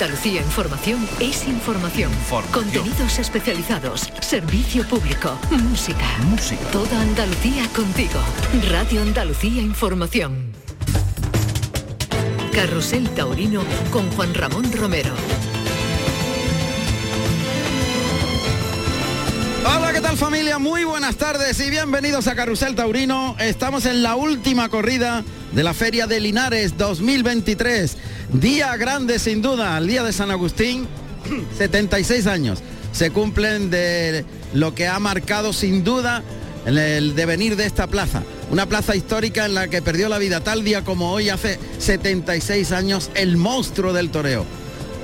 Andalucía Información es información. Contenidos especializados, servicio público, música. Música. Toda Andalucía contigo. Radio Andalucía Información. Carrusel Taurino con Juan Ramón Romero. Hola, ¿qué tal familia? Muy buenas tardes y bienvenidos a Carrusel Taurino. Estamos en la última corrida de la Feria de Linares 2023. Día grande sin duda, el día de San Agustín, 76 años. Se cumplen de lo que ha marcado sin duda el devenir de esta plaza. Una plaza histórica en la que perdió la vida tal día como hoy hace 76 años el monstruo del toreo.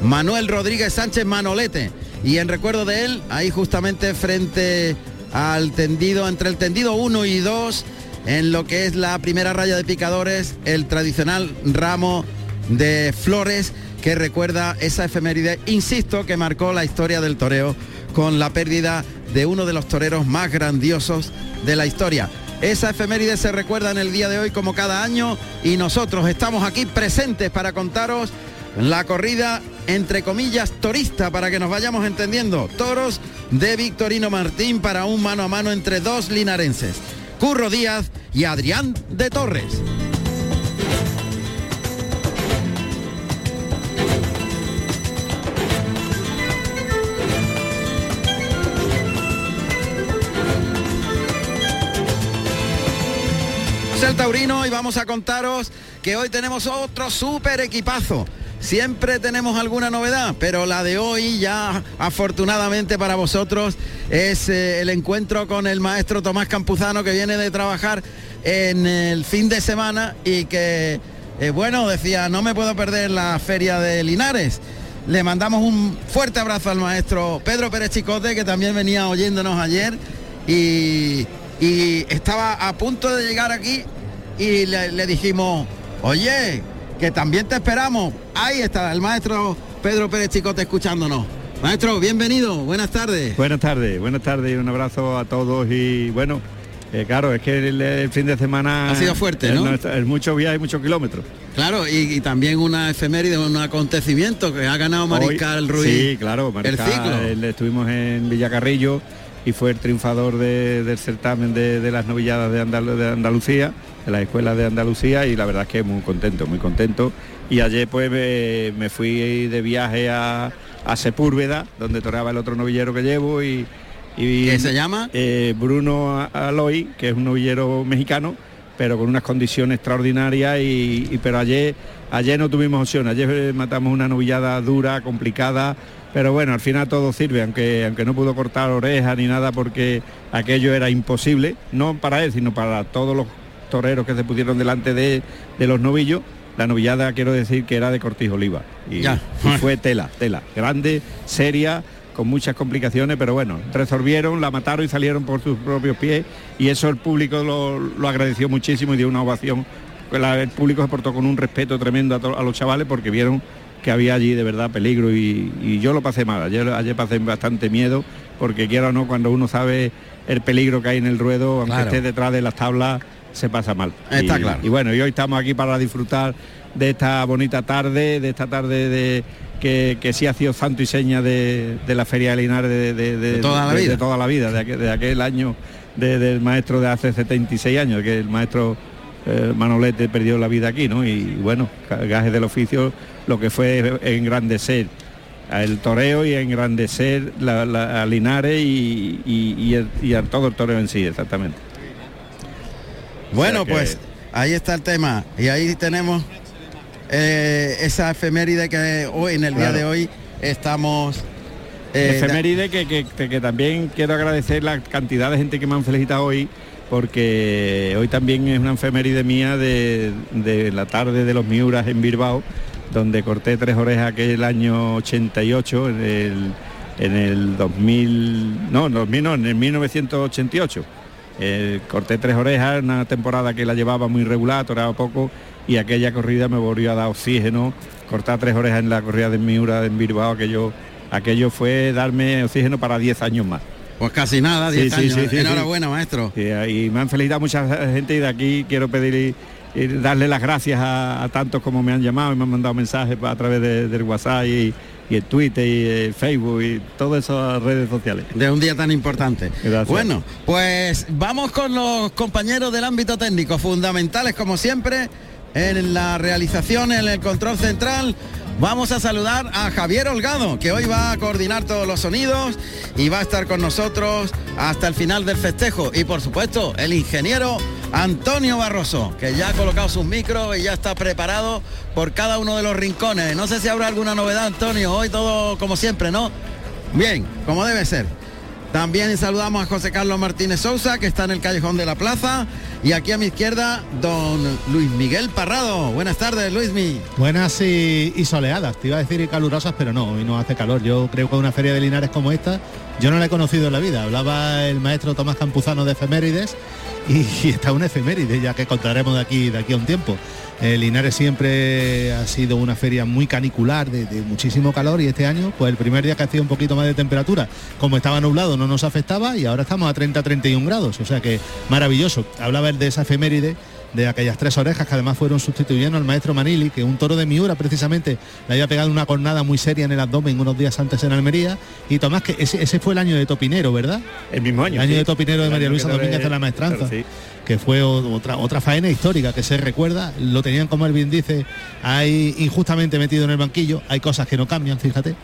Manuel Rodríguez Sánchez Manolete. Y en recuerdo de él, ahí justamente frente al tendido, entre el tendido 1 y 2, en lo que es la primera raya de picadores, el tradicional ramo de flores que recuerda esa efeméride, insisto, que marcó la historia del toreo con la pérdida de uno de los toreros más grandiosos de la historia. Esa efeméride se recuerda en el día de hoy como cada año y nosotros estamos aquí presentes para contaros la corrida entre comillas torista para que nos vayamos entendiendo. Toros de Victorino Martín para un mano a mano entre dos linarenses. Curro Díaz y Adrián de Torres. el Taurino y vamos a contaros que hoy tenemos otro súper equipazo. Siempre tenemos alguna novedad, pero la de hoy ya afortunadamente para vosotros es eh, el encuentro con el maestro Tomás Campuzano que viene de trabajar en el fin de semana y que, eh, bueno, decía, no me puedo perder la feria de Linares. Le mandamos un fuerte abrazo al maestro Pedro Pérez Chicote, que también venía oyéndonos ayer y, estaba a punto de llegar aquí y le dijimos, oye, que también te esperamos. Ahí está el maestro Pedro Pérez Chicote escuchándonos. Maestro, bienvenido, buenas tardes. Buenas tardes, buenas tardes y un abrazo a todos y bueno, eh, claro, es que el, fin de semana ha sido fuerte, ¿no? Es, mucho viaje, muchos kilómetros. Claro, y, también una efeméride, un acontecimiento que ha ganado Mariscal Ruiz. Sí, claro, Mariscal, estuvimos en Villacarrillo y fue el triunfador del certamen de, las novilladas de Andalucía en la escuela de Andalucía y la verdad es que muy contento, muy contento. Y ayer pues me, fui de viaje a, Sepúlveda, donde toreaba el otro novillero que llevo y... y ¿Qué se llama? Eh, Bruno Aloy, que es un novillero mexicano, pero con unas condiciones extraordinarias y, pero ayer ayer no tuvimos opción, ayer matamos una novillada dura, complicada, pero bueno, al final todo sirve, aunque, aunque no pudo cortar orejas ni nada porque aquello era imposible, no para él, sino para todos los toreros que se pusieron delante de, los novillos, la novillada quiero decir que era de Cortijo Oliva. Y, fue tela, tela, grande, seria, con muchas complicaciones, pero bueno, resolvieron, la mataron y salieron por sus propios pies. Y eso el público lo, agradeció muchísimo y dio una ovación. el público se portó con un respeto tremendo a, los chavales porque vieron que había allí de verdad peligro y, yo lo pasé mal, ayer, ayer pasé bastante miedo porque quiera o no, cuando uno sabe el peligro que hay en el ruedo, aunque esté detrás de las tablas, se pasa mal. Está claro. Y bueno, y hoy estamos aquí para disfrutar de esta bonita tarde, de esta tarde de que, que sí ha sido santo y seña de, la Feria de Linares de, toda la vida, de, toda la vida, de aquel, aquel año del maestro de hace 76 años, que el maestro eh, Manolete perdió la vida aquí, ¿no? Y bueno, gajes del oficio, lo que fue engrandecer el toreo y engrandecer la, a Linares y, y a todo el toreo en sí, exactamente. Bueno, pues ahí está el tema. Y ahí tenemos eh, esa efeméride que hoy, en el día de hoy, estamos... Eh, efeméride que, también quiero agradecer la cantidad de gente que me han felicitado hoy, porque hoy también es una efeméride mía de, la tarde de los Miuras en Bilbao, donde corté tres orejas aquel año 88, en el, en el 2000, no, 2000 no, en el 1988 eh, corté tres orejas, una temporada que la llevaba muy regular, toraba poco y aquella corrida me volvió a dar oxígeno, cortar tres orejas en la corrida de Miura en Bilbao, aquello, aquello fue darme oxígeno para 10 años más. Pues casi nada, 10 años. Enhorabuena, maestro. y me han felicitado mucha gente y de aquí quiero pedir darle las gracias a, tantos como me han llamado y me han mandado mensajes a través del WhatsApp y, el Twitter y el Facebook y todas esas redes sociales. De un día tan importante. Bueno, pues vamos con los compañeros del ámbito técnico, fundamentales como siempre en la realización, en el control central. Vamos a saludar a Javier Holgado, que hoy va a coordinar todos los sonidos y va a estar con nosotros hasta el final del festejo. Y por supuesto, el ingeniero Antonio Barroso, que ya ha colocado sus micros y ya está preparado por cada uno de los rincones. No sé si habrá alguna novedad, Antonio. Hoy todo como siempre, ¿no? Bien, como debe ser. También saludamos a José Carlos Martínez Sousa, que está en el callejón de la plaza. Y aquí a mi izquierda, don Luis Miguel Parrado. Buenas tardes, Luismi. Buenas y, soleadas. Te iba a decir calurosas, pero no, hoy no hace calor. Yo creo que una feria de Linares como esta, yo no la he conocido en la vida. Hablaba el maestro Tomás Campuzano de efemérides y, está una efeméride, ya que contaremos de aquí, de aquí a un tiempo. Eh, Linares siempre ha sido una feria muy canicular, de, muchísimo calor y este año, pues el primer día que hacía un poquito más de temperatura, como estaba nublado no nos afectaba y ahora estamos a 30-31 grados, o sea que maravilloso. Hablaba de esa efeméride de aquellas tres orejas que además fueron sustituyendo al maestro Manili, que un toro de Miura precisamente le había pegado una cornada muy seria en el abdomen unos días antes en Almería. Y Tomás, que ese, fue el año de Topinero, ¿verdad? El mismo año. El año de Topinero de María Luisa Domínguez de la Maestranza. que fue otra otra faena histórica que se recuerda, lo tenían como él bien dice, hay injustamente metido en el banquillo, hay cosas que no cambian, fíjate,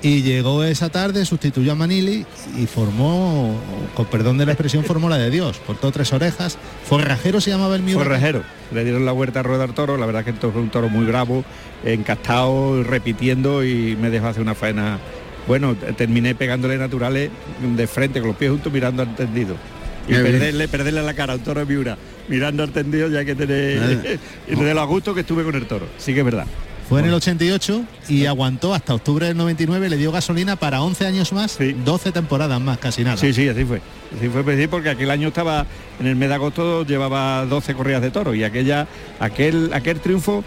y llegó esa tarde, sustituyó a Manili y formó, con perdón de la expresión, formó la de Dios. Cortó tres orejas. Forrajero se llamaba el mío. Forrajero. Le dieron la vuelta a rodar toro. La verdad que fue un toro muy bravo, encastado, repitiendo y me dejó hacer una faena. Bueno, terminé pegándole naturales de frente, con los pies juntos, mirando al tendido. Y perderle, perderle la cara a un toro de Miura, mirando al tendido ya que tener... de lo a gusto que estuve con el toro. Sí que es verdad. Fue en el 88 y aguantó hasta octubre del 99, le dio gasolina para 11 años más, 12 temporadas más, casi nada. Sí, sí, así fue. Así fue pues porque aquel año estaba, en el mes de agosto llevaba 12 corridas de toro y aquella, aquel, aquel triunfo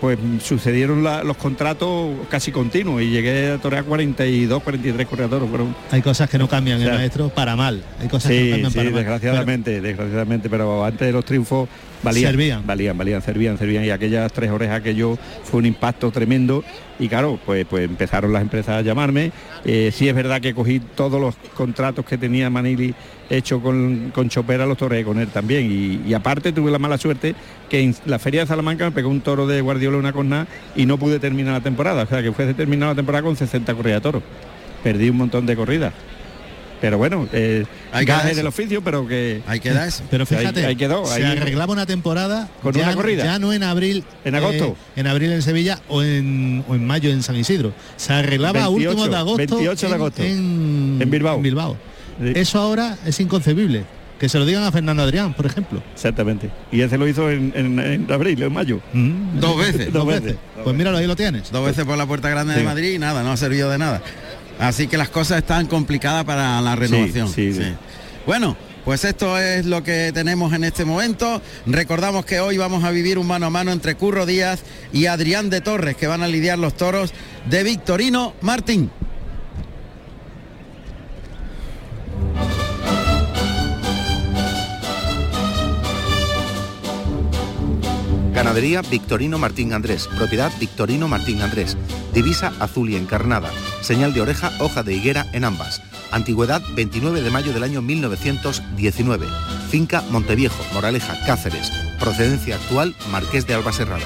pues sucedieron los contratos casi continuos y llegué a torear 42, 43 corredores. Fueron... Hay cosas que no cambian, el maestro, para mal. Hay cosas sí, que no cambian sí, para desgraciadamente, mal. desgraciadamente, pero antes de los triunfos valían, servían. valían, valían, servían, servían y aquellas tres orejas que yo fue un impacto tremendo y claro, pues, pues empezaron las empresas a llamarme. Eh, sí es verdad que cogí todos los contratos que tenía Manili hecho con, con Chopera, los toreé con él también. Y, aparte tuve la mala suerte que en la feria de Salamanca me pegó un toro de Guardiola una corna y no pude terminar la temporada. O sea que fue terminar la temporada con 60 corridas de toros. Perdí un montón de corridas pero bueno, eh, hay gajes del oficio, pero que hay que dar eso. Pero fíjate, ahí, quedó, se arreglaba una temporada con una corrida. Ya no en abril, en agosto, eh, en abril en Sevilla o en, mayo en San Isidro. Se arreglaba a últimos de agosto, 28 de agosto en, Bilbao. Bilbao. Eso ahora es inconcebible. Que se lo digan a Fernando Adrián, por ejemplo. Exactamente. Y ese lo hizo en, abril, en mayo. Mm. Dos veces. Dos veces. Pues míralo, ahí lo tienes. Dos veces por la Puerta Grande de Madrid y nada, no ha servido de nada. Así que las cosas están complicadas para la renovación. Bueno, pues esto es lo que tenemos en este momento. Recordamos que hoy vamos a vivir un mano a mano entre Curro Díaz y Adrián de Torres, que van a lidiar los toros de Victorino Martín. Ganadería Victorino Martín Andrés, propiedad Victorino Martín Andrés, divisa azul y encarnada, señal de oreja, hoja de higuera en ambas. Antigüedad 29 de mayo del año 1919. Finca Monteviejo, Moraleja, Cáceres. Procedencia actual Marqués de Alba Serrano.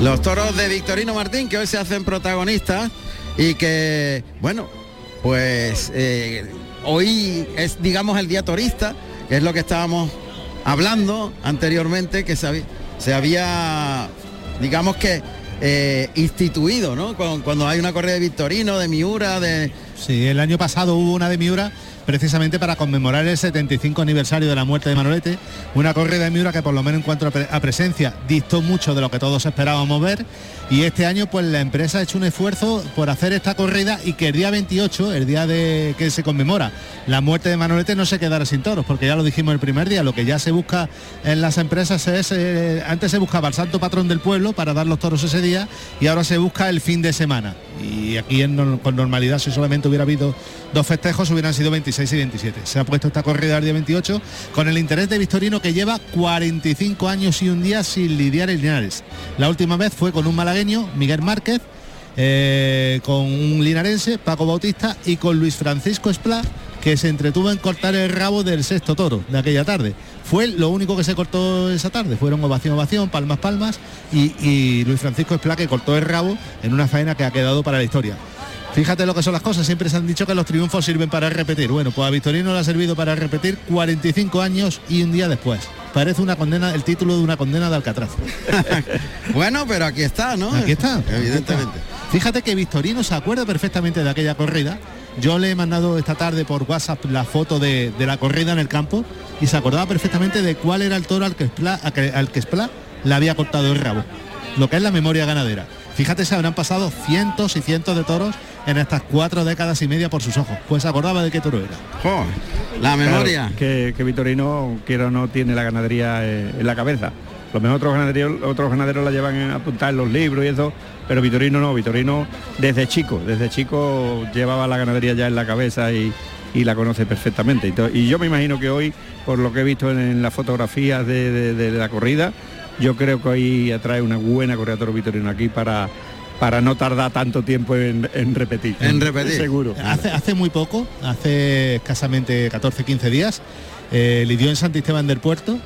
Los toros de Victorino Martín que hoy se hacen protagonistas y que, bueno, pues eh, hoy es, digamos, el día torista, que es lo que estábamos hablando anteriormente, que se había, digamos que, eh, instituido, ¿no? Cuando, hay una correa de Victorino, de Miura, de... Sí, el año pasado hubo una de Miura precisamente para conmemorar el 75 aniversario de la muerte de Manolete, una corrida de Miura que por lo menos en cuanto a presencia distó mucho de lo que todos esperábamos ver y este año pues la empresa ha hecho un esfuerzo por hacer esta corrida y que el día 28, el día de que se conmemora la muerte de Manolete, no se quedara sin toros, porque ya lo dijimos el primer día, lo que ya se busca en las empresas es, eh, antes se buscaba el santo patrón del pueblo para dar los toros ese día y ahora se busca el fin de semana. Y aquí con normalidad si solamente hubiera habido dos festejos hubieran sido 26 26 y 27. Se ha puesto esta corrida al día 28 con el interés de Victorino que lleva 45 años y un día sin lidiar en Linares. La última vez fue con un malagueño, Miguel Márquez, eh, con un linarense, Paco Bautista, y con Luis Francisco Esplá, que se entretuvo en cortar el rabo del sexto toro de aquella tarde. Fue lo único que se cortó esa tarde. Fueron ovación, ovación, palmas, palmas, y, Luis Francisco Esplá que cortó el rabo en una faena que ha quedado para la historia. Fíjate lo que son las cosas, siempre se han dicho que los triunfos sirven para repetir. Bueno, pues a Victorino le ha servido para repetir 45 años y un día después. Parece una condena, el título de una condena de Alcatraz. bueno, pero aquí está, ¿no? Aquí está. Evidentemente. Fíjate que Victorino se acuerda perfectamente de aquella corrida. Yo le he mandado esta tarde por WhatsApp la foto de, la corrida en el campo y se acordaba perfectamente de cuál era el toro al que al que le había cortado el rabo. Lo que es la memoria ganadera. Fíjate, se habrán pasado cientos y cientos de toros en estas cuatro décadas y media por sus ojos. Pues acordaba de qué toro era. la memoria. que, que, Vitorino, quiero no, tiene la ganadería eh, en la cabeza. Los mejores otros ganaderos, otros ganaderos la llevan a apuntar en los libros y eso, pero Vitorino no, Vitorino desde chico, desde chico llevaba la ganadería ya en la cabeza y, la conoce perfectamente. Y, yo me imagino que hoy, por lo que he visto en, las fotografías de, la corrida, yo creo que hoy atrae una buena corrida toro Vitorino aquí para para no tardar tanto tiempo en, repetir. En repetir. Seguro. Hace, hace muy poco, hace escasamente 14, 15 días, eh, lidió en Santisteban del Puerto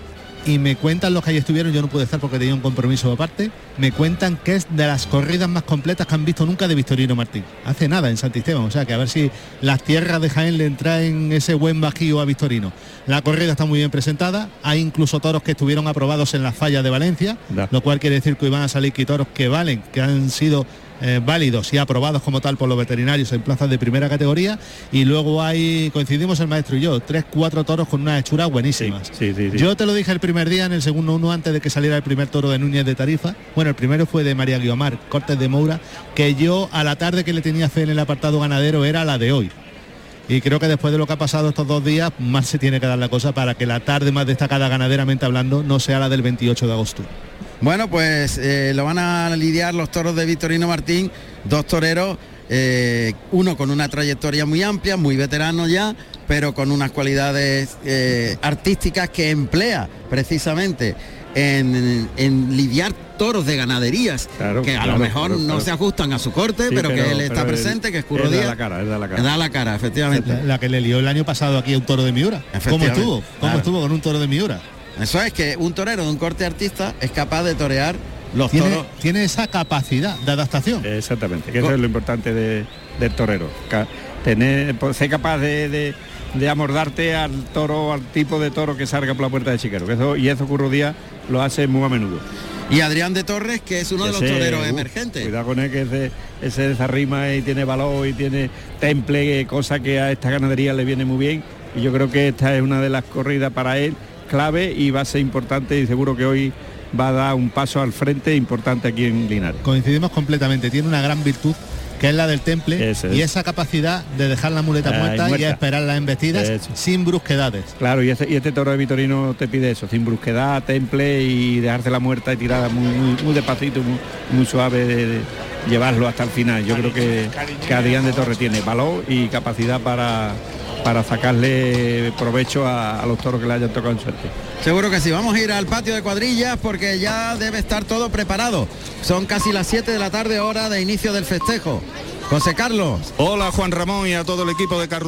y me cuentan los que ahí estuvieron, yo no pude estar porque tenía un compromiso aparte, me cuentan que es de las corridas más completas que han visto nunca de Victorino Martín. Hace nada en Santisteban, o sea que a ver si las tierras de Jaén le traen ese buen bajío a Victorino. La corrida está muy bien presentada, hay incluso toros que estuvieron aprobados en las fallas de Valencia, lo cual quiere decir que iban a salir toros que valen, que han sido eh, válidos y aprobados como tal por los veterinarios en plazas de primera categoría y luego hay, coincidimos el maestro y yo, tres, cuatro toros con una hechura buenísimas. yo te lo dije el primer día, en el segundo uno antes de que saliera el primer toro de Núñez de Tarifa, bueno, el primero fue de María Guiomar, Cortes de Moura, que yo a la tarde que le tenía fe en el apartado ganadero era la de hoy. Y creo que después de lo que ha pasado estos dos días, más se tiene que dar la cosa para que la tarde más destacada ganaderamente hablando no sea la del 28 de agosto. Bueno, pues eh, lo van a lidiar los toros de Victorino Martín, dos toreros, eh, uno con una trayectoria muy amplia, muy veterano ya, pero con unas cualidades eh, artísticas que emplea precisamente en, lidiar toros de ganaderías que a lo mejor no se ajustan a su corte, pero, que él está presente, que es Curro Díaz. Da la cara, da la cara. Da la cara, efectivamente. La, que le lió el año pasado aquí a un toro de Miura. ¿Cómo estuvo? ¿Cómo estuvo con un toro de Miura? Eso es que un torero de un corte artista es capaz de torear los toros. Tiene esa capacidad de adaptación. Exactamente, que eso es lo importante del torero. Tener, pues, ser capaz de, amordarte al toro, al tipo de toro que salga por la puerta de Chiquero. eso, y eso Curro Díaz lo hace muy a menudo. Y Adrián de Torres, que es uno de los toreros emergentes. Cuidado con él, que ese, ese desarrima y tiene valor y tiene temple, cosa que a esta ganadería le viene muy bien. Y yo creo que esta es una de las corridas para él clave y va a ser importante y seguro que hoy va a dar un paso al frente importante aquí en Linares. Coincidimos completamente, tiene una gran virtud que es la del temple y esa capacidad de dejar la muleta muerta, y esperar las embestidas sin brusquedades. Claro, y este, y este, toro de Vitorino te pide eso, sin brusquedad, temple y dejarse la muerta y tirada muy, muy, despacito, muy, suave de, llevarlo hasta el final. Yo creo que, que Adrián de Torre tiene valor y capacidad para para sacarle provecho a, los toros que le hayan tocado en suerte. Seguro que sí, vamos a ir al patio de cuadrillas porque ya debe estar todo preparado. Son casi las 7 de la tarde, hora de inicio del festejo. José Carlos. Hola Juan Ramón y a todo el equipo de Carrusel.